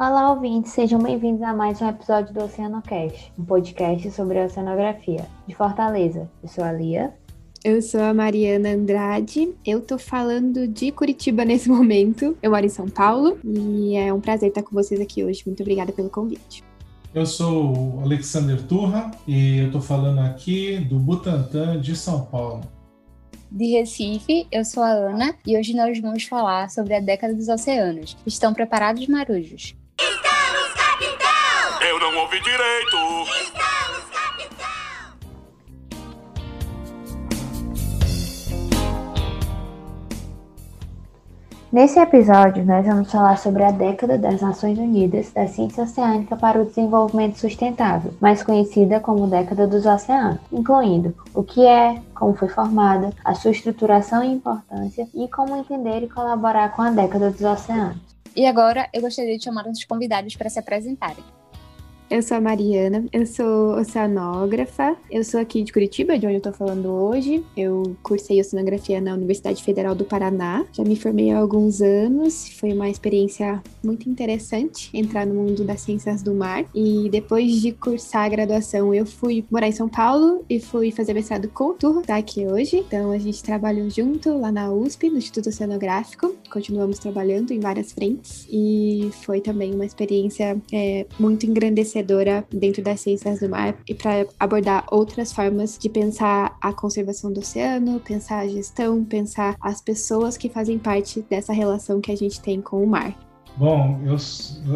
Olá, ouvintes, sejam bem-vindos a mais um episódio do OceanoCast, um podcast sobre oceanografia, de Fortaleza. Eu sou a Lia. Eu sou a Mariana Andrade, eu tô falando de Curitiba nesse momento. Eu moro em São Paulo e é um prazer estar com vocês aqui hoje. Muito obrigada pelo convite. Eu sou o Alexander Turra e eu tô falando aqui do Butantã de São Paulo. De Recife, eu sou a Ana e hoje nós vamos falar sobre a década dos oceanos. Estão preparados, marujos? Eu não ouvi direito. Nesse episódio, nós vamos falar sobre a década das Nações Unidas da Ciência Oceânica para o Desenvolvimento Sustentável, mais conhecida como década dos oceanos, incluindo o que é, como foi formada, a sua estruturação e importância e como entender e colaborar com a década dos oceanos. E agora eu gostaria de chamar os convidados para se apresentarem. Eu sou a Mariana, eu sou oceanógrafa, eu sou aqui de Curitiba, de onde eu tô falando hoje. Eu cursei oceanografia na Universidade Federal do Paraná, já me formei há alguns anos, foi uma experiência muito interessante entrar no mundo das ciências do mar. E depois de cursar a graduação, eu fui morar em São Paulo e fui fazer mestrado com o Turro, tá aqui hoje. Então a gente trabalhou junto lá na USP, no Instituto Oceanográfico, continuamos trabalhando em várias frentes e foi também uma experiência é, muito engrandecedora conhecedora dentro das ciências do mar e para abordar outras formas de pensar a conservação do oceano, pensar a gestão, pensar as pessoas que fazem parte dessa relação que a gente tem com o mar. Bom, eu,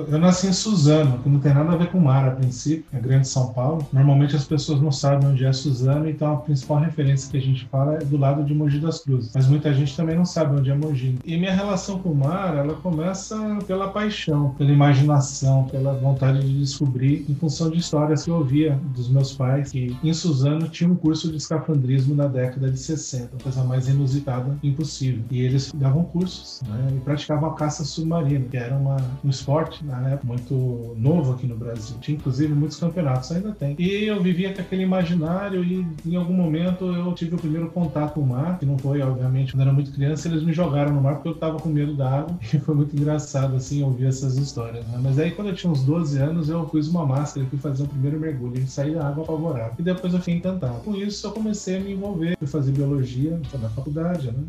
eu nasci em Suzano, que não tem nada a ver com mar a princípio, é Grande São Paulo. Normalmente as pessoas não sabem onde é Suzano, então a principal referência que a gente fala é do lado de Mogi das Cruzes. Mas muita gente também não sabe onde é Mogi. E minha relação com o mar, ela começa pela paixão, pela imaginação, pela vontade de descobrir, em função de histórias que eu ouvia dos meus pais, que em Suzano tinha um curso de escafandrismo na década de 60, a coisa mais inusitada impossível. E eles davam cursos né, e praticavam a caça submarina, que era era uma, um esporte na época muito novo aqui no Brasil. Tinha inclusive muitos campeonatos, ainda tem. E eu vivia com aquele imaginário e em algum momento eu tive o primeiro contato com o mar, que não foi, obviamente, quando era muito criança, eles me jogaram no mar porque eu estava com medo da água e foi muito engraçado assim ouvir essas histórias. Né? Mas aí quando eu tinha uns 12 anos eu pus uma máscara e fui fazer o primeiro mergulho e saí da água apavorado. E depois eu fiquei encantado. Com isso eu comecei a me envolver, fui fazer biologia na faculdade, né?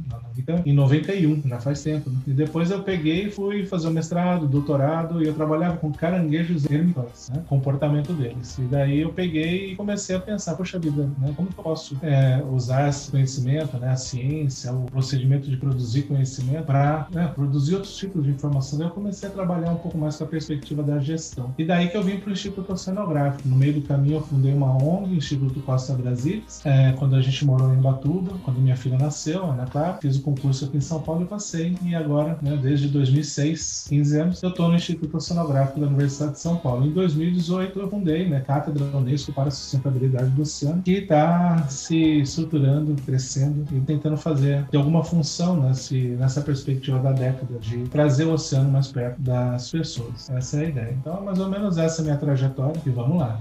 Em 91, já faz tempo. Né? E depois eu peguei e fui fazer o mestrado doutorado, e eu trabalhava com caranguejos ermitões, né? comportamento deles. E daí eu peguei e comecei a pensar, poxa vida, né? como que eu posso é, usar esse conhecimento, né? a ciência, o procedimento de produzir conhecimento para né? produzir outros tipos de informação. Daí eu comecei a trabalhar um pouco mais com a perspectiva da gestão. E daí que eu vim para o Instituto Oceanográfico. No meio do caminho eu fundei uma ONG, Instituto Costa Brasilis, é, quando a gente morou em Batuba, quando minha filha nasceu, Ana Clara, fiz o concurso aqui em São Paulo e passei. E agora, né, desde 2006, 15 anos, eu estou no Instituto Oceanográfico da Universidade de São Paulo. Em 2018, eu fundei né, Cátedra Unesco para a Sustentabilidade do Oceano, que está se estruturando, crescendo e tentando fazer de alguma função nesse, nessa perspectiva da década de trazer o oceano mais perto das pessoas. Essa é a ideia. Então, mais ou menos essa é a minha trajetória e vamos lá.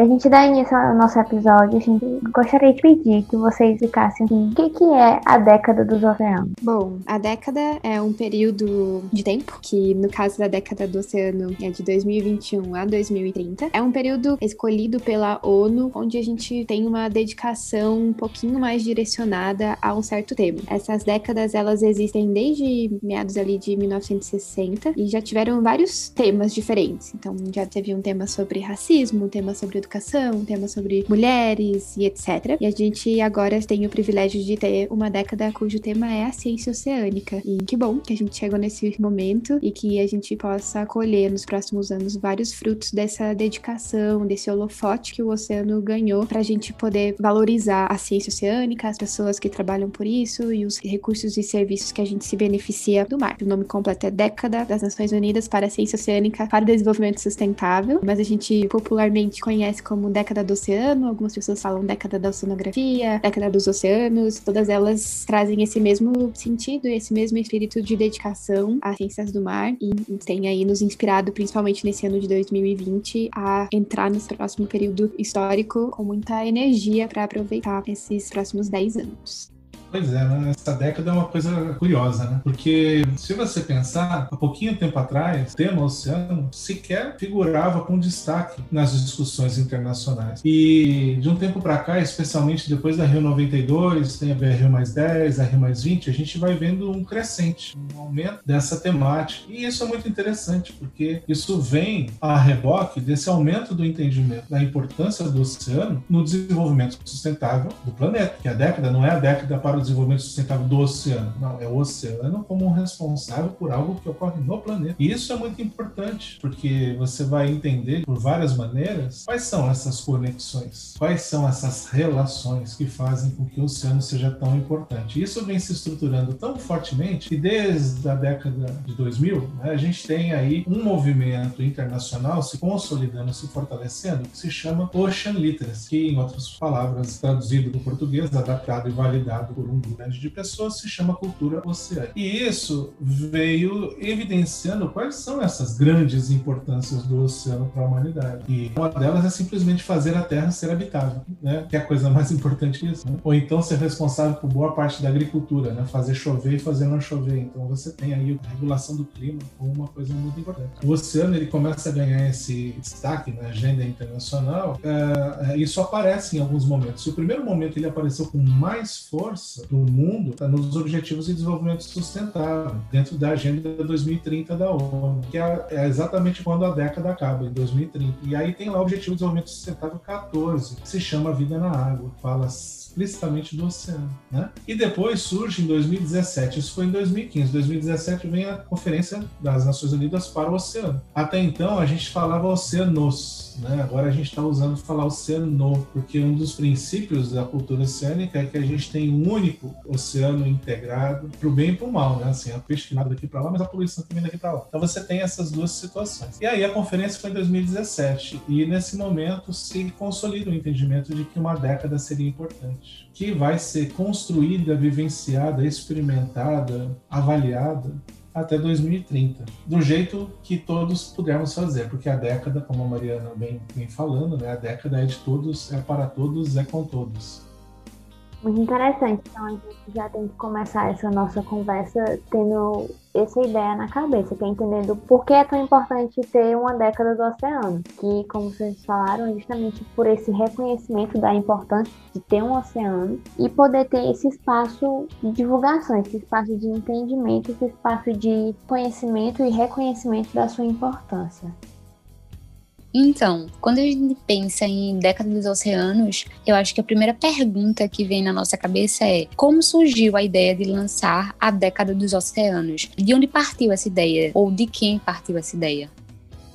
Para a gente dar início ao nosso episódio, a gente gostaria de pedir que vocês explicassem o que, que é a década dos oceanos. Bom, a década é um período de tempo, que no caso da década do oceano é de 2021 a 2030. É um período escolhido pela ONU, onde a gente tem uma dedicação um pouquinho mais direcionada a um certo tema. Essas décadas, elas existem desde meados ali de 1960 e já tiveram vários temas diferentes. Então, já teve um tema sobre racismo, um tema sobre educação, um tema sobre mulheres e etc. E a gente agora tem o privilégio de ter uma década cujo tema é a ciência oceânica. E que bom que a gente chegou nesse momento e que a gente possa colher nos próximos anos vários frutos dessa dedicação, desse holofote que o oceano ganhou para a gente poder valorizar a ciência oceânica, as pessoas que trabalham por isso e os recursos e serviços que a gente se beneficia do mar. O nome completo é Década das Nações Unidas para a Ciência Oceânica para o Desenvolvimento Sustentável, mas a gente popularmente conhece conhece como década do oceano, algumas pessoas falam década da oceanografia, década dos oceanos, todas elas trazem esse mesmo sentido e esse mesmo espírito de dedicação às ciências do mar e tem aí nos inspirado, principalmente nesse ano de 2020, a entrar nesse próximo período histórico com muita energia para aproveitar esses próximos 10 anos. Pois é, né? essa década é uma coisa curiosa, né? Porque se você pensar, há pouquinho tempo atrás, o tema oceano sequer figurava com destaque nas discussões internacionais. E de um tempo para cá, especialmente depois da Rio 92, tem a Rio mais 10, a Rio mais 20, a gente vai vendo um crescente, um aumento dessa temática. E isso é muito interessante, porque isso vem a reboque desse aumento do entendimento da importância do oceano no desenvolvimento sustentável do planeta. Que a década não é a década para o desenvolvimento sustentável do oceano, não, é o oceano como responsável por algo que ocorre no planeta. E isso é muito importante, porque você vai entender por várias maneiras quais são essas conexões, quais são essas relações que fazem com que o oceano seja tão importante. Isso vem se estruturando tão fortemente que desde a década de 2000, né, a gente tem aí um movimento internacional se consolidando, se fortalecendo, que se chama Ocean Literacy, que em outras palavras, traduzido para o português, adaptado e validado por um grande de pessoas, se chama cultura oceânica. E isso veio evidenciando quais são essas grandes importâncias do oceano para a humanidade. E uma delas é simplesmente fazer a Terra ser habitável, né? Que é a coisa mais importante disso. Né? Ou então ser responsável por boa parte da agricultura, né? Fazer chover e fazer não chover. Então você tem aí a regulação do clima como uma coisa muito importante. O oceano ele começa a ganhar esse destaque na agenda internacional. Uh, isso aparece em alguns momentos. E o primeiro momento ele apareceu com mais força no mundo tá nos Objetivos de Desenvolvimento Sustentável, dentro da Agenda 2030 da ONU, que é, é exatamente quando a década acaba, em 2030. E aí tem lá o Objetivo de Desenvolvimento Sustentável 14, que se chama Vida na Água, fala explicitamente do oceano. Né? E depois surge em 2017, isso foi em 2015, 2017 vem a Conferência das Nações Unidas para o Oceano. Até então a gente falava oceanos, né? agora a gente está usando falar oceano, porque um dos princípios da cultura oceânica é que a gente tem um único oceano integrado para o bem e para o mal, né? assim, a peixe que nada daqui para lá, mas a poluição também daqui para lá. Então você tem essas duas situações. E aí a conferência foi em 2017 e nesse momento se consolida o entendimento de que uma década seria importante que vai ser construída, vivenciada, experimentada, avaliada até 2030, do jeito que todos pudermos fazer, porque a década, como a Mariana bem vem falando, né, a década é de todos, é para todos, é com todos. Muito interessante. Então a gente já tem que começar essa nossa conversa tendo essa ideia na cabeça, que é entendendo por que é tão importante ter uma década do oceano. Que, como vocês falaram, é justamente por esse reconhecimento da importância de ter um oceano e poder ter esse espaço de divulgação, esse espaço de entendimento, esse espaço de conhecimento e reconhecimento da sua importância. Então, quando a gente pensa em década dos oceanos, eu acho que a primeira pergunta que vem na nossa cabeça é como surgiu a ideia de lançar a década dos oceanos? De onde partiu essa ideia? Ou de quem partiu essa ideia?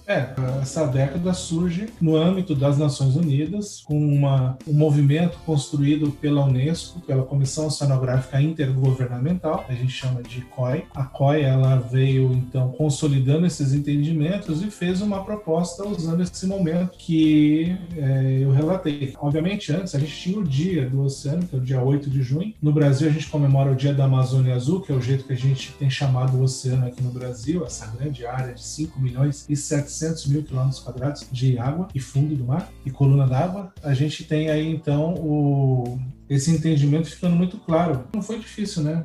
É, essa década surge no âmbito das Nações Unidas, com uma, um movimento construído pela Unesco, pela Comissão Oceanográfica Intergovernamental, a gente chama de COI. A COI ela veio então consolidando esses entendimentos e fez uma proposta usando esse momento que é, eu relatei. Obviamente, antes a gente tinha o Dia do Oceano, que é o dia 8 de junho. No Brasil, a gente comemora o Dia da Amazônia Azul, que é o jeito que a gente tem chamado o oceano aqui no Brasil, essa grande área de 5 milhões e 700 700 mil quilômetros quadrados de água e fundo do mar e coluna d'água, a gente tem aí então o, esse entendimento ficando muito claro. Não foi difícil, né,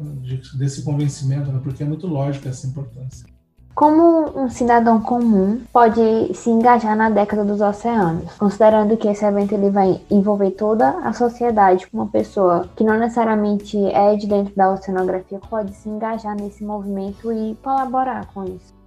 desse convencimento, né, porque é muito lógico essa importância. Como um cidadão comum pode se engajar na década dos oceanos, considerando que esse evento ele vai envolver toda a sociedade, uma pessoa que não necessariamente é de dentro da oceanografia pode se engajar nesse movimento e colaborar com isso?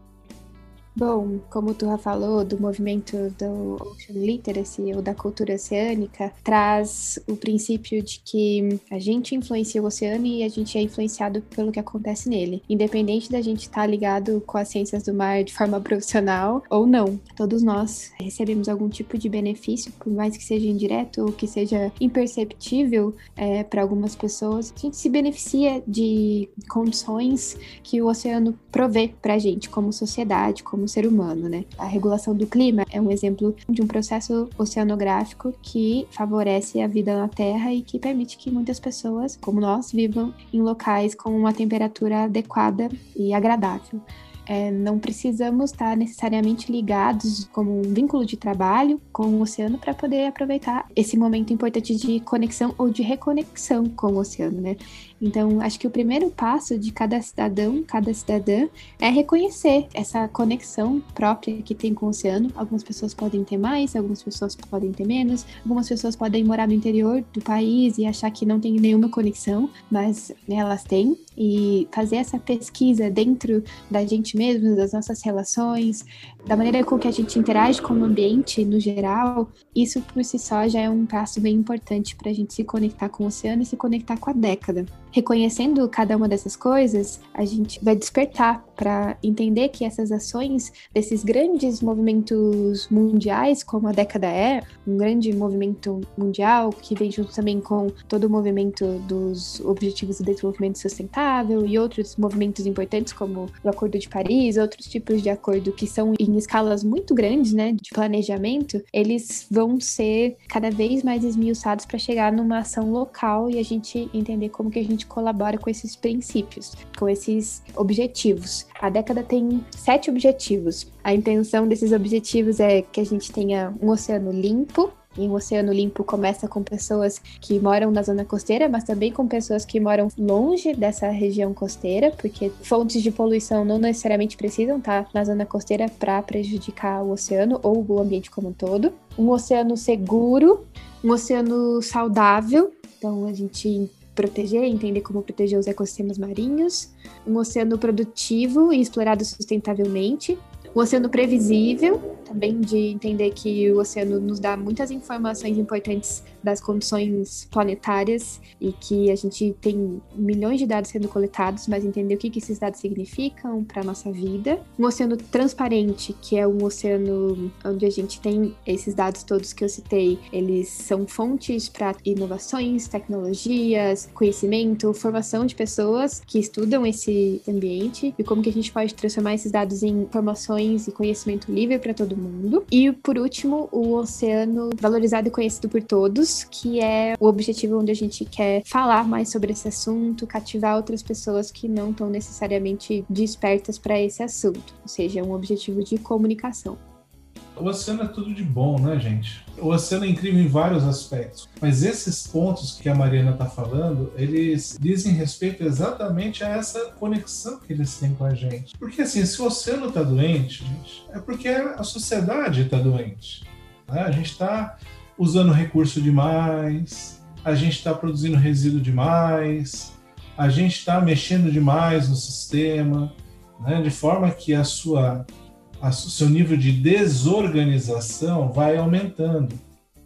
Bom, como tu já falou, do movimento do Ocean Literacy ou da cultura oceânica, traz o princípio de que a gente influencia o oceano e a gente é influenciado pelo que acontece nele. Independente da gente estar tá ligado com as ciências do mar de forma profissional ou não. Todos nós recebemos algum tipo de benefício, por mais que seja indireto ou que seja imperceptível é, para algumas pessoas. A gente se beneficia de condições que o oceano provê para a gente como sociedade, como como ser humano, né? A regulação do clima é um exemplo de um processo oceanográfico que favorece a vida na Terra e que permite que muitas pessoas, como nós, vivam em locais com uma temperatura adequada e agradável. É, não precisamos estar necessariamente ligados como um vínculo de trabalho com o oceano para poder aproveitar esse momento importante de conexão ou de reconexão com o oceano, né? Então, acho que o primeiro passo de cada cidadão, cada cidadã, é reconhecer essa conexão própria que tem com o oceano. Algumas pessoas podem ter mais, algumas pessoas podem ter menos, algumas pessoas podem morar no interior do país e achar que não tem nenhuma conexão, mas elas têm. E fazer essa pesquisa dentro da gente mesmo, das nossas relações, da maneira com que a gente interage com o ambiente no geral, isso por si só já é um passo bem importante para a gente se conectar com o oceano e se conectar com a década reconhecendo cada uma dessas coisas, a gente vai despertar para entender que essas ações desses grandes movimentos mundiais, como a década é, um grande movimento mundial que vem junto também com todo o movimento dos Objetivos de Desenvolvimento Sustentável e outros movimentos importantes, como o Acordo de Paris, outros tipos de acordo que são em escalas muito grandes, né, de planejamento, eles vão ser cada vez mais esmiuçados para chegar numa ação local e a gente entender como que a gente colabora com esses princípios, com esses objetivos. A década tem sete objetivos. A intenção desses objetivos é que a gente tenha um oceano limpo, e um oceano limpo começa com pessoas que moram na zona costeira, mas também com pessoas que moram longe dessa região costeira, porque fontes de poluição não necessariamente precisam estar na zona costeira para prejudicar o oceano ou o ambiente como um todo. Um oceano seguro, um oceano saudável. Então a gente proteger, entender como proteger os ecossistemas marinhos, um oceano produtivo e explorado sustentavelmente, um oceano previsível, também de entender que o oceano nos dá muitas informações importantes das condições planetárias e que a gente tem milhões de dados sendo coletados, mas entender o que, que esses dados significam para a nossa vida. Um oceano transparente, que é um oceano onde a gente tem esses dados todos que eu citei, eles são fontes para inovações, tecnologias, conhecimento, formação de pessoas que estudam esse ambiente e como que a gente pode transformar esses dados em informações e conhecimento livre para todo mundo. E por último, o oceano valorizado e conhecido por todos, que é o objetivo onde a gente quer falar mais sobre esse assunto, cativar outras pessoas que não estão necessariamente despertas para esse assunto, ou seja, um objetivo de comunicação. O oceano é tudo de bom, né, gente? O oceano é incrível em vários aspectos, mas esses pontos que a Mariana está falando, eles dizem respeito exatamente a essa conexão que eles têm com a gente. Porque assim, se o oceano está doente, gente, é porque a sociedade está doente. Né? A gente está usando recurso demais, a gente está produzindo resíduo demais, a gente está mexendo demais no sistema, né, de forma que a sua, seu nível de desorganização vai aumentando.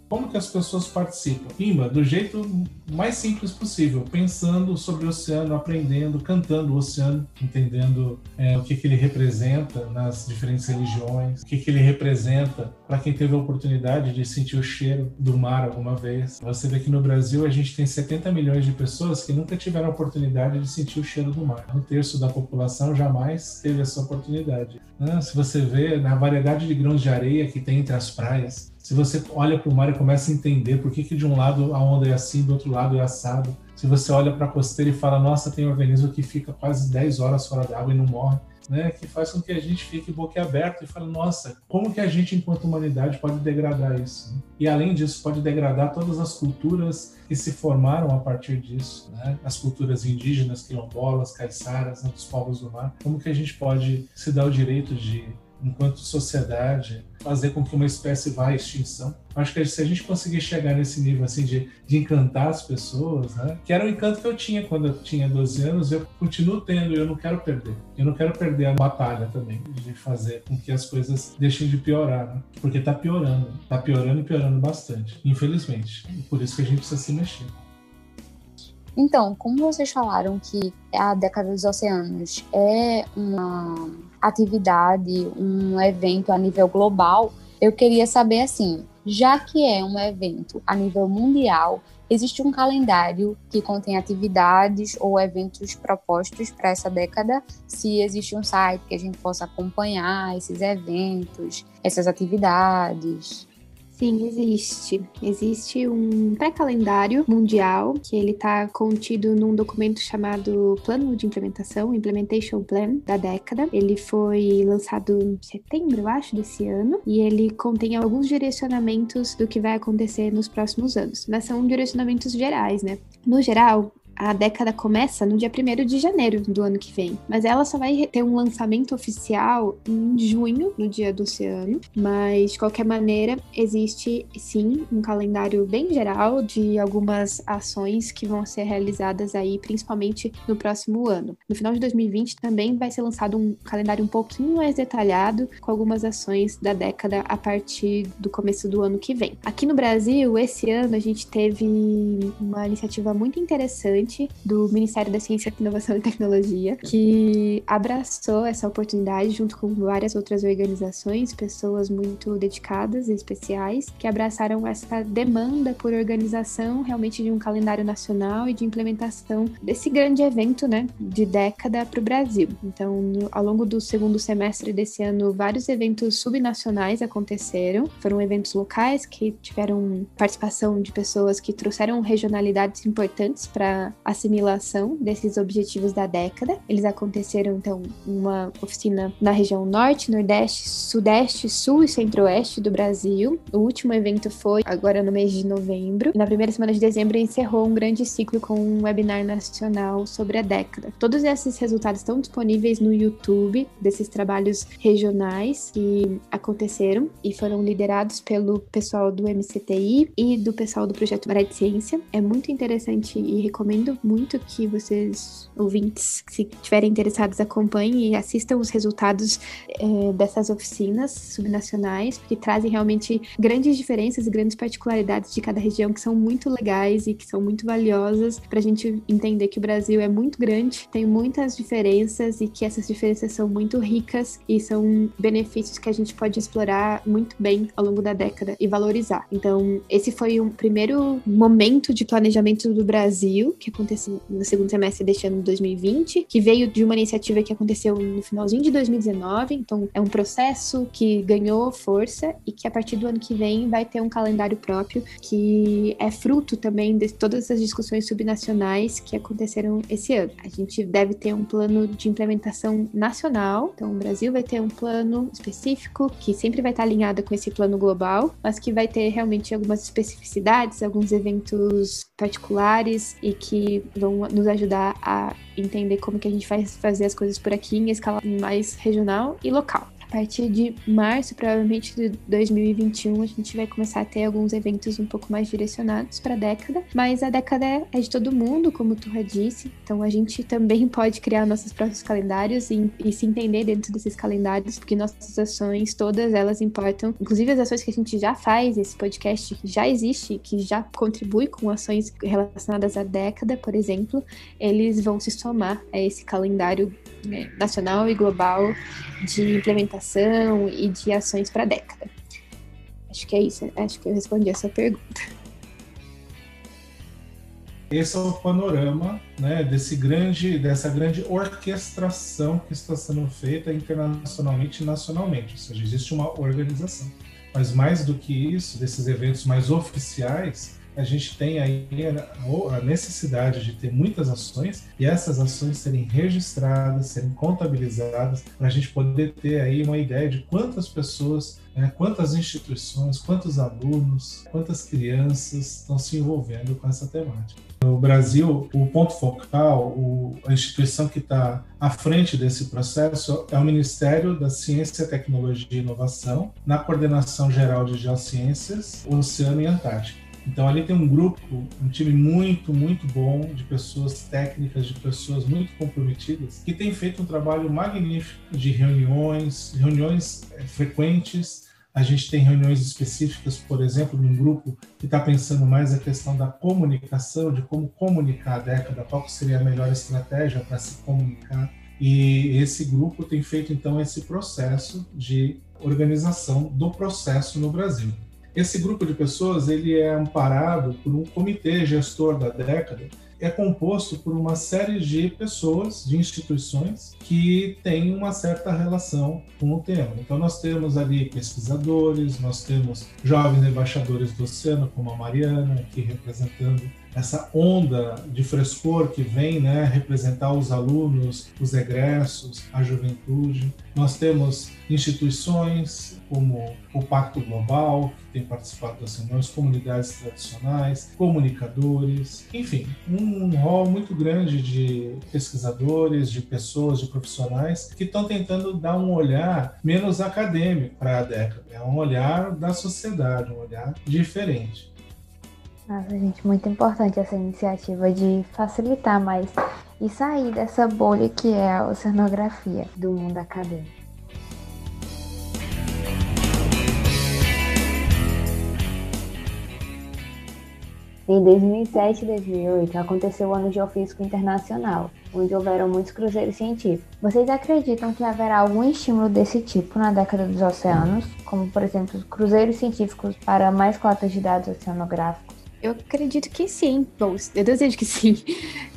Como que as pessoas participam? Pimba, do jeito mais simples possível, pensando sobre o oceano, aprendendo, cantando o oceano, entendendo é, o que, que ele representa nas diferentes religiões, o que, que ele representa para quem teve a oportunidade de sentir o cheiro do mar alguma vez. Você vê que no Brasil a gente tem 70 milhões de pessoas que nunca tiveram a oportunidade de sentir o cheiro do mar. Um terço da população jamais teve essa oportunidade. Né? Se você vê na variedade de grãos de areia que tem entre as praias, se você olha para o mar e começa a entender por que, que de um lado a onda é assim, do outro lado é assado. Se você olha para a costeira e fala, nossa, tem um organismo que fica quase 10 horas fora da água e não morre, né? que faz com que a gente fique boquiaberto e fale, nossa, como que a gente, enquanto humanidade, pode degradar isso? E além disso, pode degradar todas as culturas que se formaram a partir disso, né? as culturas indígenas, quilombolas, caiçaras, né? dos povos do mar. Como que a gente pode se dar o direito de enquanto sociedade, fazer com que uma espécie vá à extinção. Acho que se a gente conseguir chegar nesse nível assim de, de encantar as pessoas, né? que era o encanto que eu tinha quando eu tinha 12 anos, eu continuo tendo e eu não quero perder. Eu não quero perder a batalha também de fazer com que as coisas deixem de piorar, né? porque está piorando, está piorando e piorando bastante, infelizmente. E por isso que a gente precisa se mexer. Então, como vocês falaram que a década dos oceanos é uma atividade, um evento a nível global, eu queria saber assim, já que é um evento a nível mundial, existe um calendário que contém atividades ou eventos propostos para essa década? Se existe um site que a gente possa acompanhar esses eventos, essas atividades? Sim, existe. Existe um pré-calendário mundial que ele está contido num documento chamado Plano de Implementação, Implementation Plan, da década. Ele foi lançado em setembro, eu acho, desse ano, e ele contém alguns direcionamentos do que vai acontecer nos próximos anos. Mas são direcionamentos gerais, né? No geral, a década começa no dia 1 de janeiro do ano que vem, mas ela só vai ter um lançamento oficial em junho, no dia do oceano. Mas, de qualquer maneira, existe sim um calendário bem geral de algumas ações que vão ser realizadas aí, principalmente no próximo ano. No final de 2020 também vai ser lançado um calendário um pouquinho mais detalhado, com algumas ações da década a partir do começo do ano que vem. Aqui no Brasil, esse ano a gente teve uma iniciativa muito interessante do Ministério da Ciência, Inovação e Tecnologia, que abraçou essa oportunidade junto com várias outras organizações, pessoas muito dedicadas e especiais, que abraçaram essa demanda por organização realmente de um calendário nacional e de implementação desse grande evento, né, de década para o Brasil. Então, no, ao longo do segundo semestre desse ano, vários eventos subnacionais aconteceram. Foram eventos locais que tiveram participação de pessoas que trouxeram regionalidades importantes para assimilação desses objetivos da década. Eles aconteceram, então, uma oficina na região norte, nordeste, sudeste, sul e centro-oeste do Brasil. O último evento foi agora no mês de novembro. Na primeira semana de dezembro encerrou um grande ciclo com um webinar nacional sobre a década. Todos esses resultados estão disponíveis no YouTube desses trabalhos regionais que aconteceram e foram liderados pelo pessoal do MCTI e do pessoal do projeto Maré de Ciência. É muito interessante e recomendo muito que vocês, ouvintes, se estiverem interessados, acompanhem e assistam os resultados é, dessas oficinas subnacionais, porque trazem realmente grandes diferenças e grandes particularidades de cada região que são muito legais e que são muito valiosas para a gente entender que o Brasil é muito grande, tem muitas diferenças e que essas diferenças são muito ricas e são benefícios que a gente pode explorar muito bem ao longo da década e valorizar. Então, esse foi um primeiro momento de planejamento do Brasil que aconteceu no segundo semestre deste ano de 2020, que veio de uma iniciativa que aconteceu no finalzinho de 2019. Então, é um processo que ganhou força e que a partir do ano que vem vai ter um calendário próprio que é fruto também de todas as discussões subnacionais que aconteceram esse ano. A gente deve ter um plano de implementação nacional, então o Brasil vai ter um plano específico que sempre vai estar alinhado com esse plano global, mas que vai ter realmente algumas especificidades, alguns eventos particulares e que vão nos ajudar a entender como que a gente vai fazer as coisas por aqui em escala mais regional e local. A partir de março, provavelmente de 2021, a gente vai começar a ter alguns eventos um pouco mais direcionados para a década. Mas a década é de todo mundo, como tu já disse. Então a gente também pode criar nossos próprios calendários e, e se entender dentro desses calendários, porque nossas ações, todas elas importam. Inclusive as ações que a gente já faz, esse podcast que já existe, que já contribui com ações relacionadas à década, por exemplo, eles vão se somar a esse calendário né, nacional e global de implementação e de ações para a década. Acho que é isso, acho que eu respondi essa pergunta. Esse é o panorama né, desse grande, dessa grande orquestração que está sendo feita internacionalmente e nacionalmente, ou seja, existe uma organização. Mas mais do que isso, desses eventos mais oficiais, a gente tem aí a necessidade de ter muitas ações e essas ações serem registradas, serem contabilizadas, para a gente poder ter aí uma ideia de quantas pessoas, né, quantas instituições, quantos alunos, quantas crianças estão se envolvendo com essa temática. No Brasil, o ponto focal, o, a instituição que está à frente desse processo é o Ministério da Ciência, Tecnologia e Inovação, na Coordenação Geral de Geociências, Oceano e Antártica. Então ali tem um grupo, um time muito, muito bom de pessoas técnicas, de pessoas muito comprometidas, que tem feito um trabalho magnífico de reuniões, reuniões é, frequentes. A gente tem reuniões específicas, por exemplo, num grupo que está pensando mais a questão da comunicação, de como comunicar a década, qual seria a melhor estratégia para se comunicar. E esse grupo tem feito então esse processo de organização do processo no Brasil. Esse grupo de pessoas ele é amparado por um comitê gestor da década, é composto por uma série de pessoas, de instituições que têm uma certa relação com o tema. Então nós temos ali pesquisadores, nós temos jovens embaixadores do oceano, como a Mariana, aqui representando essa onda de frescor que vem né, representar os alunos, os egressos, a juventude. Nós temos instituições como o Pacto Global, que tem participado das reuniões, comunidades tradicionais, comunicadores, enfim, um rol muito grande de pesquisadores, de pessoas, de profissionais que estão tentando dar um olhar menos acadêmico para a década. É um olhar da sociedade, um olhar diferente. Nossa, gente, muito importante essa iniciativa de facilitar mais e sair dessa bolha que é a oceanografia do mundo acadêmico. Em 2007 e 2008 aconteceu o Ano Geofísico Internacional, onde houveram muitos cruzeiros científicos. Vocês acreditam que haverá algum estímulo desse tipo na década dos oceanos, como por exemplo cruzeiros científicos para mais cotas de dados oceanográficos? Eu acredito que sim. Bom, eu desejo que sim.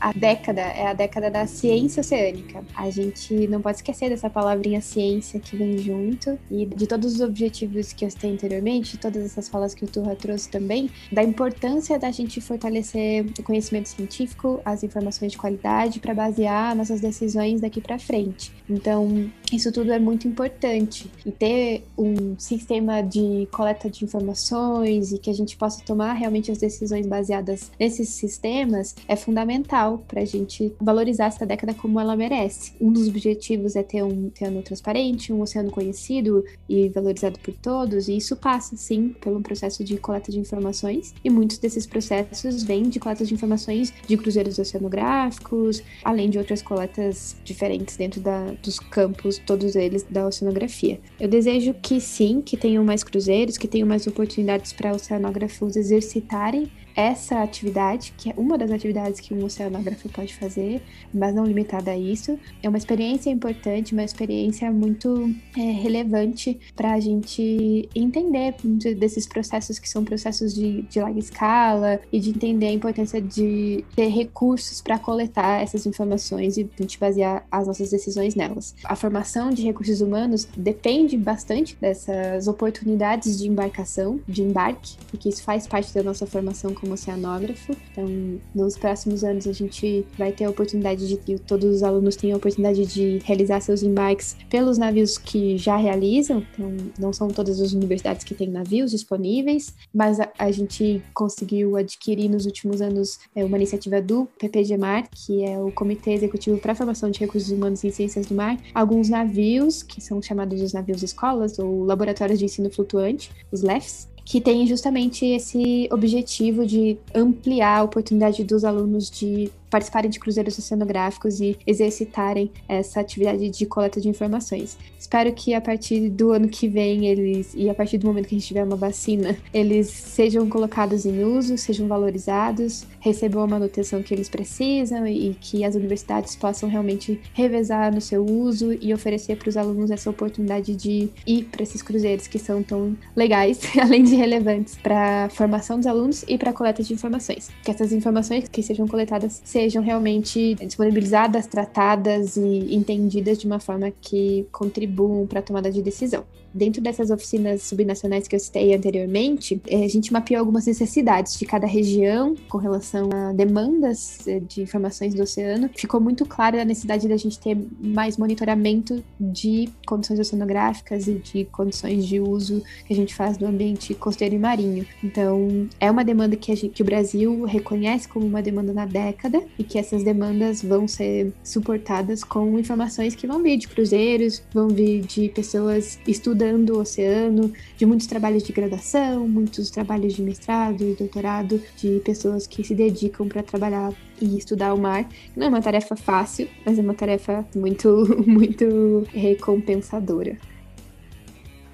A década é a década da ciência oceânica. A gente não pode esquecer dessa palavrinha ciência que vem junto e de todos os objetivos que eu citei anteriormente, todas essas falas que o Turra trouxe também, da importância da gente fortalecer o conhecimento científico, as informações de qualidade para basear nossas decisões daqui para frente. Então, isso tudo é muito importante. E ter um sistema de coleta de informações e que a gente possa tomar realmente as decisões baseadas nesses sistemas é fundamental para a gente valorizar essa década como ela merece. Um dos objetivos é ter um oceano transparente, um oceano conhecido e valorizado por todos, e isso passa, sim, pelo processo de coleta de informações, e muitos desses processos vêm de coletas de informações de cruzeiros oceanográficos, além de outras coletas diferentes dentro da, dos campos, todos eles da oceanografia. Eu desejo que sim, que tenham mais cruzeiros, que tenham mais oportunidades para oceanógrafos exercitarem essa atividade, que é uma das atividades que um oceanógrafo pode fazer, mas não limitada a isso. É uma experiência importante, uma experiência muito é, relevante para a gente entender desses processos que são processos de, de larga escala e de entender a importância de ter recursos para coletar essas informações e a gente basear as nossas decisões nelas. A formação de recursos humanos depende bastante dessas oportunidades de embarcação, de embarque, porque isso faz parte da nossa formação como oceanógrafo. Então, nos próximos anos, a gente vai ter a oportunidade de que todos os alunos tenham a oportunidade de realizar seus embarques pelos navios que já realizam. Então, não são todas as universidades que têm navios disponíveis, mas a, a gente conseguiu adquirir nos últimos anos é, uma iniciativa do PPGMAR, que é o Comitê Executivo para a Formação de Recursos Humanos em Ciências do Mar, alguns navios, que são chamados os navios escolas ou laboratórios de ensino flutuante, os LEFs, que tem justamente esse objetivo de ampliar a oportunidade dos alunos de participarem de cruzeiros oceanográficos e exercitarem essa atividade de coleta de informações. Espero que a partir do ano que vem eles e a partir do momento que a gente tiver uma vacina, eles sejam colocados em uso, sejam valorizados, recebam a manutenção que eles precisam e que as universidades possam realmente revezar no seu uso e oferecer para os alunos essa oportunidade de ir para esses cruzeiros que são tão legais, além de relevantes para a formação dos alunos e para a coleta de informações. Que essas informações que sejam coletadas sejam sejam realmente disponibilizadas, tratadas e entendidas de uma forma que contribuam para a tomada de decisão. Dentro dessas oficinas subnacionais que eu citei anteriormente, eh, a gente mapeou algumas necessidades de cada região com relação a demandas eh, de informações do oceano. Ficou muito clara a necessidade da gente ter mais monitoramento de condições oceanográficas e de condições de uso que a gente faz do ambiente costeiro e marinho. Então, é uma demanda que, gente, que o Brasil reconhece como uma demanda na década e que essas demandas vão ser suportadas com informações que vão vir de cruzeiros, vão vir de pessoas estudando o oceano, de muitos trabalhos de graduação, muitos trabalhos de mestrado e doutorado, de pessoas que se dedicam para trabalhar e estudar o mar. Não é uma tarefa fácil, mas é uma tarefa muito, muito recompensadora.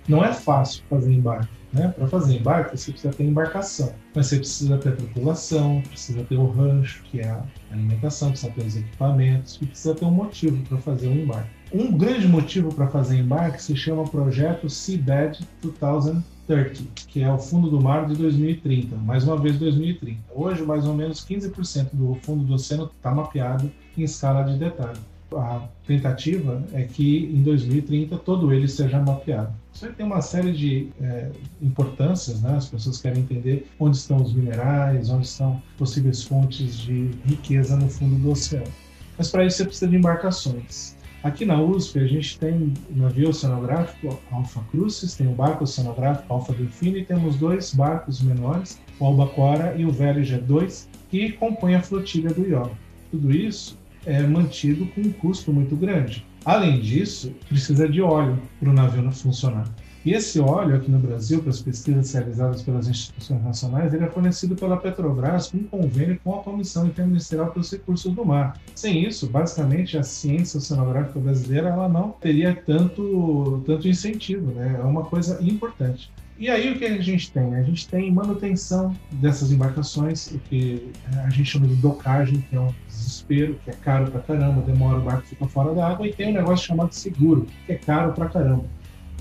Não é fácil fazer embarque. Né? Para fazer embarque, você precisa ter embarcação, mas você precisa ter tripulação, precisa ter o rancho, que é a alimentação, precisa ter os equipamentos, e precisa ter um motivo para fazer um embarque. Um grande motivo para fazer embarque se chama Projeto Seabed 2030, que é o fundo do mar de 2030, mais uma vez 2030. Hoje, mais ou menos 15% do fundo do oceano está mapeado em escala de detalhe a tentativa é que em 2030 todo ele seja mapeado. Isso tem uma série de é, importâncias, né? As pessoas querem entender onde estão os minerais, onde estão possíveis fontes de riqueza no fundo do oceano. Mas para isso você precisa de embarcações. Aqui na USP a gente tem o navio oceanográfico Alfa Crucis, tem o barco oceanográfico Alfa Delfino e temos dois barcos menores, o Albacora e o Velho G2, que compõem a flotilha do IOL. Tudo isso é mantido com um custo muito grande. Além disso, precisa de óleo para o navio funcionar. E esse óleo aqui no Brasil, para as pesquisas realizadas pelas instituições nacionais, ele é fornecido pela Petrobras com um convênio com a Comissão Interministerial para os Recursos do Mar. Sem isso, basicamente, a ciência oceanográfica brasileira ela não teria tanto, tanto incentivo. Né? É uma coisa importante. E aí o que a gente tem? A gente tem manutenção dessas embarcações, o que a gente chama de docagem, que é um desespero, que é caro pra caramba, demora, o barco fica fora da água, e tem um negócio chamado seguro, que é caro pra caramba.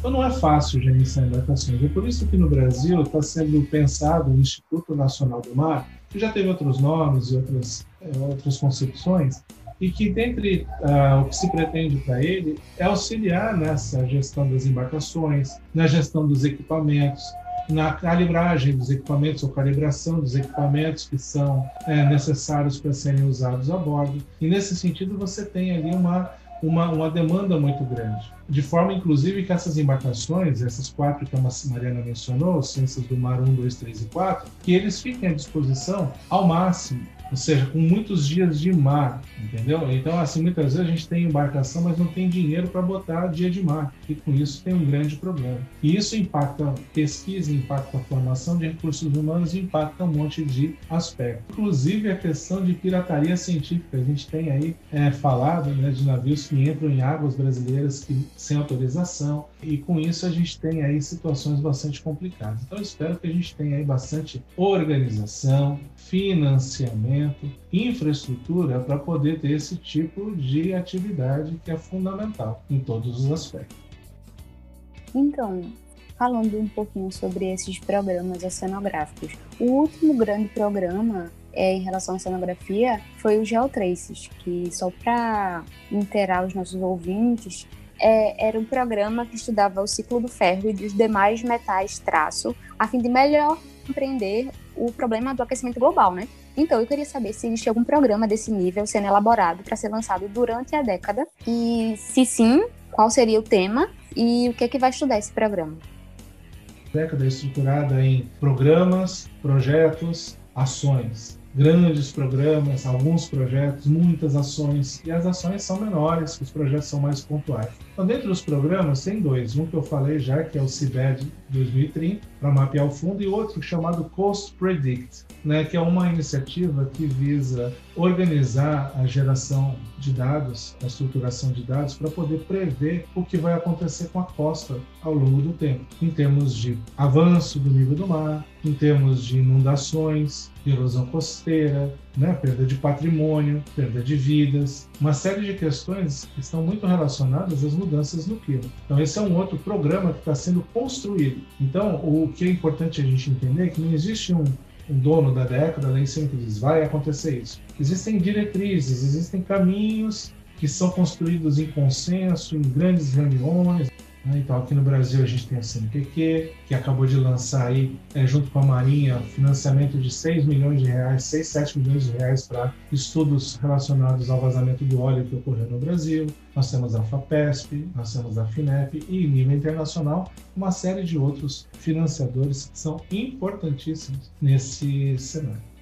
Então não é fácil gerenciar embarcações. É por isso que no Brasil está sendo pensado o Instituto Nacional do Mar, que já teve outros nomes e outras, é, outras concepções, e que dentre uh, o que se pretende para ele é auxiliar nessa gestão das embarcações, na gestão dos equipamentos, na calibragem dos equipamentos ou calibração dos equipamentos que são é, necessários para serem usados a bordo. E nesse sentido você tem ali uma uma, uma demanda muito grande. De forma, inclusive, que essas embarcações, essas quatro que a Mariana mencionou, Ciências do Mar 1, 2, 3 e 4, que eles fiquem à disposição ao máximo ou seja, com muitos dias de mar, entendeu? Então, assim, muitas vezes a gente tem embarcação, mas não tem dinheiro para botar dia de mar, e com isso tem um grande problema. E isso impacta pesquisa, impacta a formação de recursos humanos impacta um monte de aspectos. Inclusive a questão de pirataria científica. A gente tem aí é, falado né, de navios que entram em águas brasileiras que, sem autorização, e com isso a gente tem aí situações bastante complicadas. Então, espero que a gente tenha aí bastante organização, financiamento, infraestrutura para poder ter esse tipo de atividade que é fundamental em todos os aspectos. Então, falando um pouquinho sobre esses programas oceanográficos, o último grande programa é, em relação à cenografia foi o Geotraces, que só para inteirar os nossos ouvintes, é, era um programa que estudava o ciclo do ferro e dos demais metais traço, a fim de melhor compreender o problema do aquecimento global, né? Então, eu queria saber se existe algum programa desse nível sendo elaborado para ser lançado durante a década e, se sim, qual seria o tema e o que é que vai estudar esse programa. Década estruturada em programas, projetos, ações grandes programas, alguns projetos, muitas ações, e as ações são menores, os projetos são mais pontuais. Então, dentro dos programas, tem dois. Um que eu falei já, que é o CIBED 2030, para mapear o fundo, e outro chamado Cost Predict, né, que é uma iniciativa que visa organizar a geração de dados, a estruturação de dados, para poder prever o que vai acontecer com a costa ao longo do tempo, em termos de avanço do nível do mar, em termos de inundações, erosão costeira, né, perda de patrimônio, perda de vidas, uma série de questões que estão muito relacionadas às mudanças no clima. Então, esse é um outro programa que está sendo construído. Então, o que é importante a gente entender é que não existe um, um dono da década nem sempre diz vai acontecer isso. Existem diretrizes, existem caminhos que são construídos em consenso, em grandes reuniões? Então, aqui no Brasil, a gente tem a CNPq, que acabou de lançar aí, é, junto com a Marinha, financiamento de 6 milhões de reais, 6, 7 milhões de reais para estudos relacionados ao vazamento do óleo que ocorreu no Brasil. Nós temos a FAPESP, nós temos a FINEP e, em nível internacional, uma série de outros financiadores que são importantíssimos nesse cenário.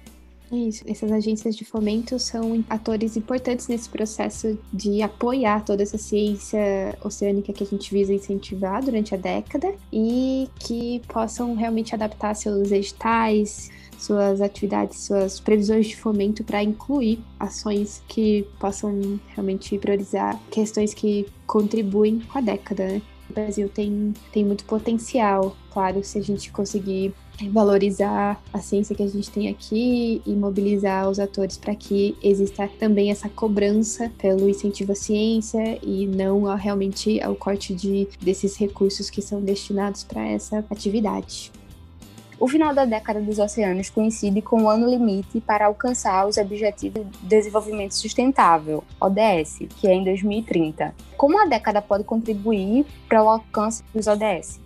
Isso, essas agências de fomento são atores importantes nesse processo de apoiar toda essa ciência oceânica que a gente visa incentivar durante a década e que possam realmente adaptar seus editais, suas atividades, suas previsões de fomento para incluir ações que possam realmente priorizar questões que contribuem com a década. Né? O Brasil tem, tem muito potencial, claro, se a gente conseguir valorizar a ciência que a gente tem aqui e mobilizar os atores para que exista também essa cobrança pelo incentivo à ciência e não realmente ao corte de, desses recursos que são destinados para essa atividade. O final da década dos oceanos coincide com o ano limite para alcançar os Objetivos de Desenvolvimento Sustentável, ODS, que é em 2030. Como a década pode contribuir para o alcance dos ODS?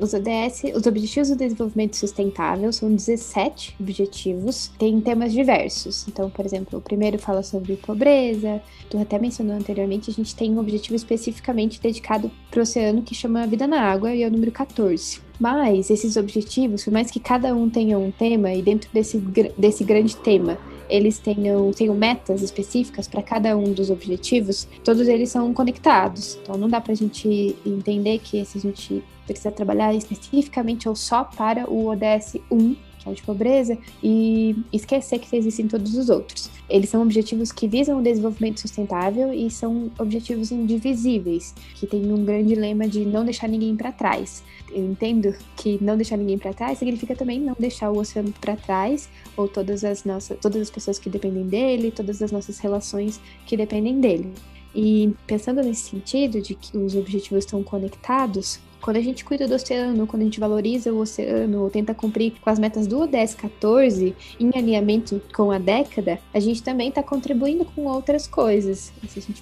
Os ODS, os Objetivos do Desenvolvimento Sustentável, são 17 objetivos, tem temas diversos. Então, por exemplo, o primeiro fala sobre pobreza, tu até mencionou anteriormente, a gente tem um objetivo especificamente dedicado para o oceano que chama Vida na Água e é o número 14. Mas esses objetivos, por mais que cada um tenha um tema, e dentro desse, desse grande tema eles tenham, tenham metas específicas para cada um dos objetivos, todos eles são conectados. Então não dá para a gente entender que esse a gente precisa trabalhar especificamente ou só para o ODS 1, de pobreza, e esquecer que existem todos os outros. Eles são objetivos que visam o desenvolvimento sustentável e são objetivos indivisíveis, que tem um grande lema de não deixar ninguém para trás. Eu entendo que não deixar ninguém para trás significa também não deixar o oceano para trás ou todas as nossas, todas as pessoas que dependem dele, todas as nossas relações que dependem dele. E pensando nesse sentido de que os objetivos estão conectados, quando a gente cuida do oceano, quando a gente valoriza o oceano, ou tenta cumprir com as metas do ODS 14 em alinhamento com a década, a gente também está contribuindo com outras coisas.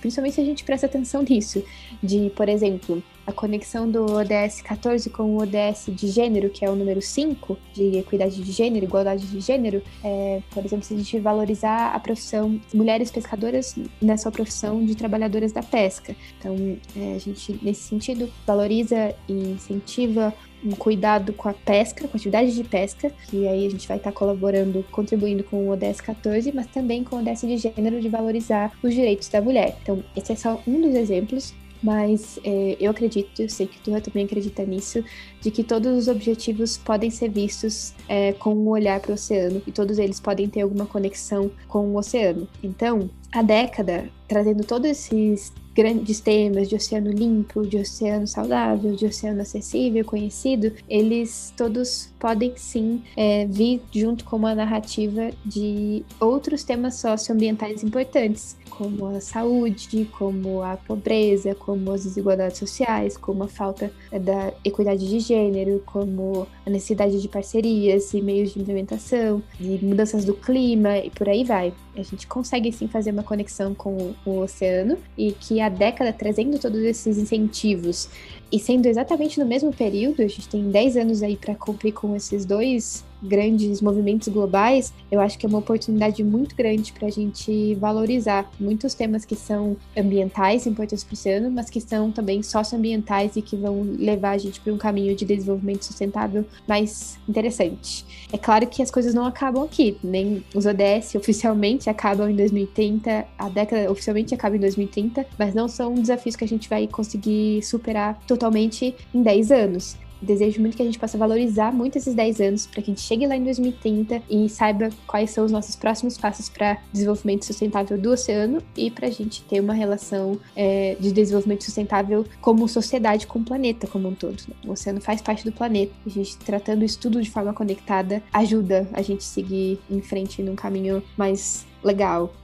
Principalmente se a gente presta atenção nisso. De, por exemplo, a conexão do ODS 14 com o ODS de gênero, que é o número 5, de equidade de gênero, igualdade de gênero, é, por exemplo, se a gente valorizar a profissão mulheres pescadoras na sua profissão de trabalhadoras da pesca. Então, é, a gente, nesse sentido, valoriza e incentiva um cuidado com a pesca, com a atividade de pesca, que aí a gente vai estar colaborando, contribuindo com o ODS 14, mas também com o ODS de gênero de valorizar os direitos da mulher. Então, esse é só um dos exemplos mas é, eu acredito, eu sei que tu também acredita nisso, de que todos os objetivos podem ser vistos é, com um olhar para o oceano e todos eles podem ter alguma conexão com o oceano. Então, a década, trazendo todos esses grandes temas de oceano limpo, de oceano saudável, de oceano acessível, conhecido, eles todos podem sim é, vir junto com uma narrativa de outros temas socioambientais importantes, como a saúde, como a pobreza, como as desigualdades sociais, como a falta da equidade de gênero, como a necessidade de parcerias e meios de implementação, de mudanças do clima e por aí vai. A gente consegue sim fazer uma conexão com o oceano e que a década trazendo todos esses incentivos e sendo exatamente no mesmo período, a gente tem 10 anos aí para cumprir com esses dois grandes movimentos globais, eu acho que é uma oportunidade muito grande para a gente valorizar muitos temas que são ambientais, importantes para o oceano, mas que são também socioambientais e que vão levar a gente para um caminho de desenvolvimento sustentável mais interessante. É claro que as coisas não acabam aqui, nem os ODS oficialmente acabam em 2030, a década oficialmente acaba em 2030, mas não são desafios que a gente vai conseguir superar totalmente em 10 anos desejo muito que a gente possa valorizar muito esses 10 anos para que a gente chegue lá em 2030 e saiba quais são os nossos próximos passos para desenvolvimento sustentável do oceano e para a gente ter uma relação é, de desenvolvimento sustentável como sociedade com o planeta como um todo. Né? O oceano faz parte do planeta. A gente tratando isso tudo de forma conectada ajuda a gente seguir em frente num caminho mais legal.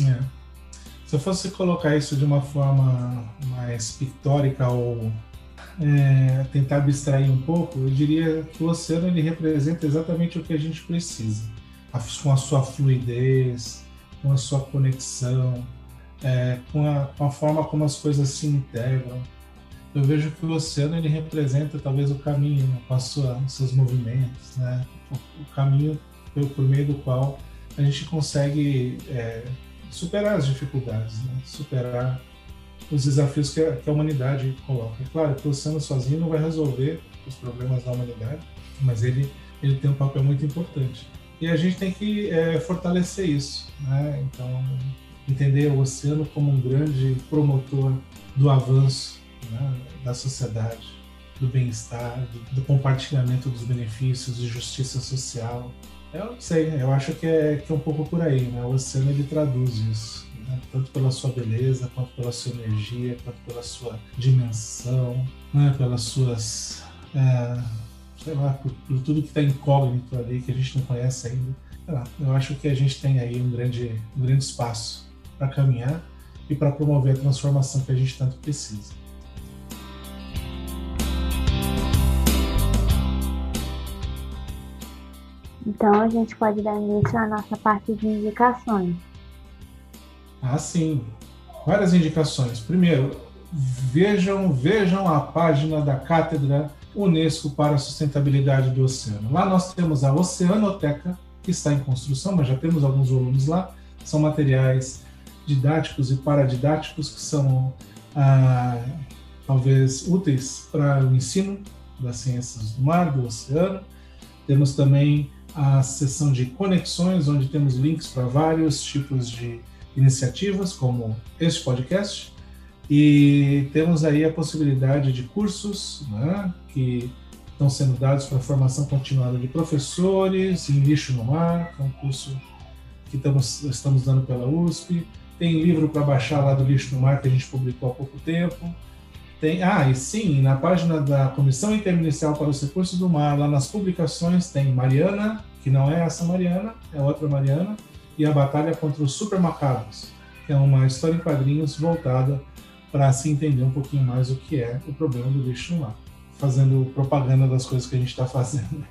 É. Se eu fosse colocar isso de uma forma mais pictórica ou é, tentar abstrair um pouco, eu diria que o oceano ele representa exatamente o que a gente precisa, com a sua fluidez, com a sua conexão, é, com, a, com, a, forma como as coisas se integram. Eu vejo que o oceano ele representa talvez o caminho, com sua, os seus movimentos, né? o, o caminho por, por, meio do qual a gente consegue é, superar as dificuldades, né? superar os desafios que a, que a humanidade coloca. É claro que o oceano sozinho não vai resolver os problemas da humanidade, mas ele, ele tem um papel muito importante. E a gente tem que é, fortalecer isso, né? Então, entender o oceano como um grande promotor do avanço né? da sociedade, do bem-estar, do, do, compartilhamento dos benefícios, de justiça social. Eu não sei, eu acho que é, que é um pouco por aí, né? O oceano ele traduz isso né? tanto pela sua beleza, quanto pela sua energia, quanto pela sua dimensão, né? pelas suas. É, sei lá, por, por tudo que está incógnito ali, que a gente não conhece ainda. Lá, eu acho que a gente tem aí um grande, um grande espaço para caminhar e para promover a transformação que a gente tanto precisa. Então a gente pode dar início à nossa parte de indicações. Ah, sim. Várias indicações. Primeiro, vejam, vejam a página da Cátedra Unesco para a Sustentabilidade do Oceano. Lá nós temos a Oceanoteca, que está em construção, mas já temos alguns volumes lá. São materiais didáticos e paradidáticos que são ah, talvez úteis para o ensino das ciências do mar, do oceano. Temos também a seção de conexões, onde temos links para vários tipos de iniciativas, como este podcast. E temos aí a possibilidade de cursos né, que estão sendo dados para formação continuada de professores em lixo no mar, que é um curso que estamos, estamos dando pela USP. Tem livro para baixar lá do lixo no mar que a gente publicou há pouco tempo. Tem, ah, e sim, na página da Comissão Interministerial para os Recursos do Mar, lá nas publicações, tem Mariana, que não é essa Mariana, é outra Mariana, e a Batalha contra os Super Macabros, que é uma história em quadrinhos voltada para se entender um pouquinho mais o que é o problema do lixo no fazendo propaganda das coisas que a gente está fazendo.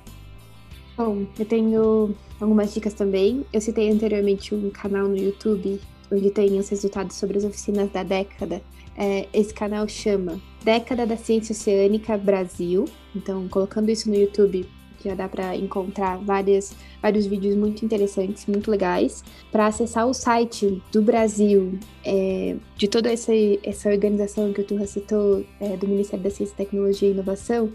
Bom, eu tenho algumas dicas também. Eu citei anteriormente um canal no YouTube onde tem os resultados sobre as oficinas da década. É, esse canal chama Década da Ciência Oceânica Brasil. Então, colocando isso no YouTube, já dá para encontrar várias, vários vídeos muito interessantes, muito legais. Para acessar o site do Brasil, é, de toda essa, essa organização que o Turra citou, é, do Ministério da Ciência, Tecnologia e Inovação,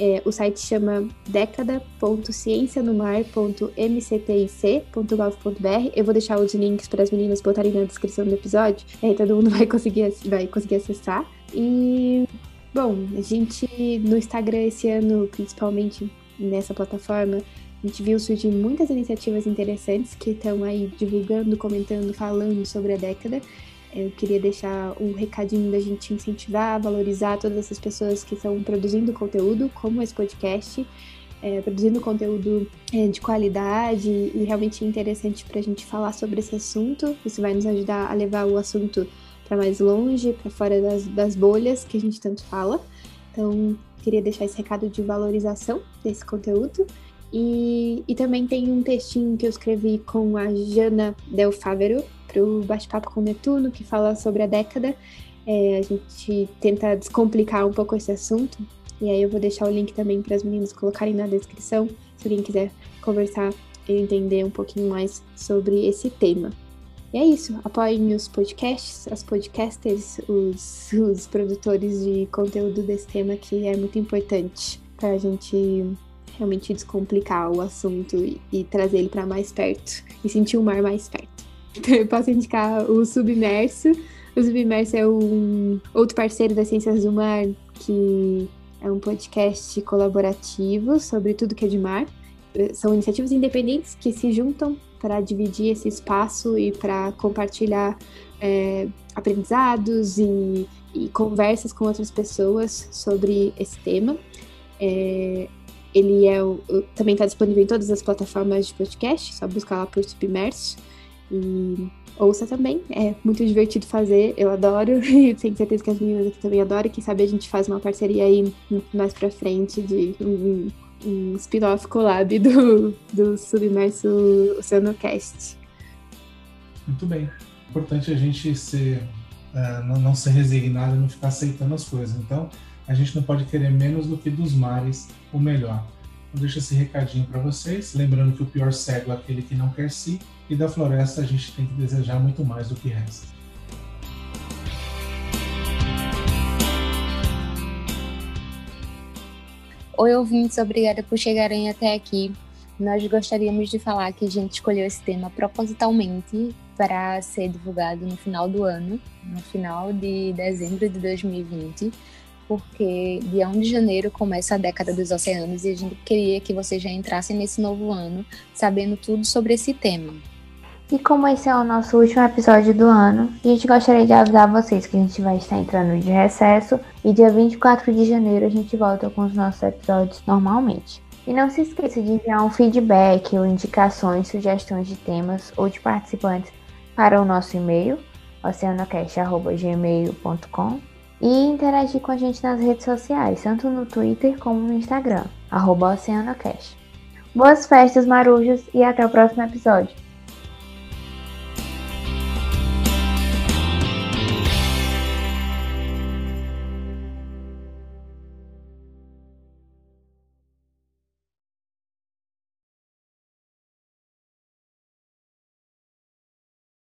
é, o site chama década.ciencianomar.mctic.gov.br. Eu vou deixar os links para as meninas botarem na descrição do episódio, aí todo mundo vai conseguir, vai conseguir acessar. E, bom, a gente no Instagram esse ano, principalmente nessa plataforma, a gente viu surgir muitas iniciativas interessantes que estão aí divulgando, comentando, falando sobre a década. Eu queria deixar um recadinho da gente incentivar, valorizar todas essas pessoas que estão produzindo conteúdo, como esse podcast, é, produzindo conteúdo é, de qualidade e realmente interessante para a gente falar sobre esse assunto. Isso vai nos ajudar a levar o assunto para mais longe, para fora das, das bolhas que a gente tanto fala. Então, queria deixar esse recado de valorização desse conteúdo. E, e também tem um textinho que eu escrevi com a Jana Del Favero, para o Bate-Papo com Netuno, que fala sobre a década. É, a gente tenta descomplicar um pouco esse assunto. E aí eu vou deixar o link também para as meninas colocarem na descrição, se alguém quiser conversar e entender um pouquinho mais sobre esse tema. E é isso. Apoiem os podcasts, as podcasters, os, os produtores de conteúdo desse tema que é muito importante para a gente realmente descomplicar o assunto e, e trazer ele para mais perto e sentir o mar mais perto. Então, eu posso indicar o Submerso. O Submerso é um outro parceiro das Ciências do Mar, que é um podcast colaborativo sobre tudo que é de mar. São iniciativas independentes que se juntam para dividir esse espaço e para compartilhar é, aprendizados e, e, conversas com outras pessoas sobre esse tema. É, ele é também está disponível em todas as plataformas de podcast, só buscar lá por Submerso. E ouça também, é muito divertido fazer, eu adoro, e tenho certeza que as meninas aqui também adoram. Quem sabe a gente faz uma parceria aí mais pra frente de um, um spin-off collab do, do Submerso Oceanocast. Muito bem. Importante a gente ser, uh, não, não ser resignado e não ficar aceitando as coisas. Então, a gente não pode querer menos do que dos mares o melhor. Então, deixa esse recadinho para vocês. Lembrando que o pior cego é aquele que não quer se, e da floresta a gente tem que desejar muito mais do que resta. Oi, ouvintes, obrigada por chegarem até aqui. Nós gostaríamos de falar que a gente escolheu esse tema propositalmente para ser divulgado no final do ano, no final de dezembro de 2020 porque dia 1 de janeiro começa a década dos oceanos e a gente queria que vocês já entrassem nesse novo ano sabendo tudo sobre esse tema. E como esse é o nosso último episódio do ano, a gente gostaria de avisar vocês que a gente vai estar entrando de recesso e dia 24 de janeiro a gente volta com os nossos episódios normalmente. E não se esqueça de enviar um feedback ou indicações, sugestões de temas ou de participantes para o nosso e-mail oceanocast.gmail.com e interagir com a gente nas redes sociais, tanto no Twitter como no Instagram, Oceanocast. Boas festas, marujos, e até o próximo episódio.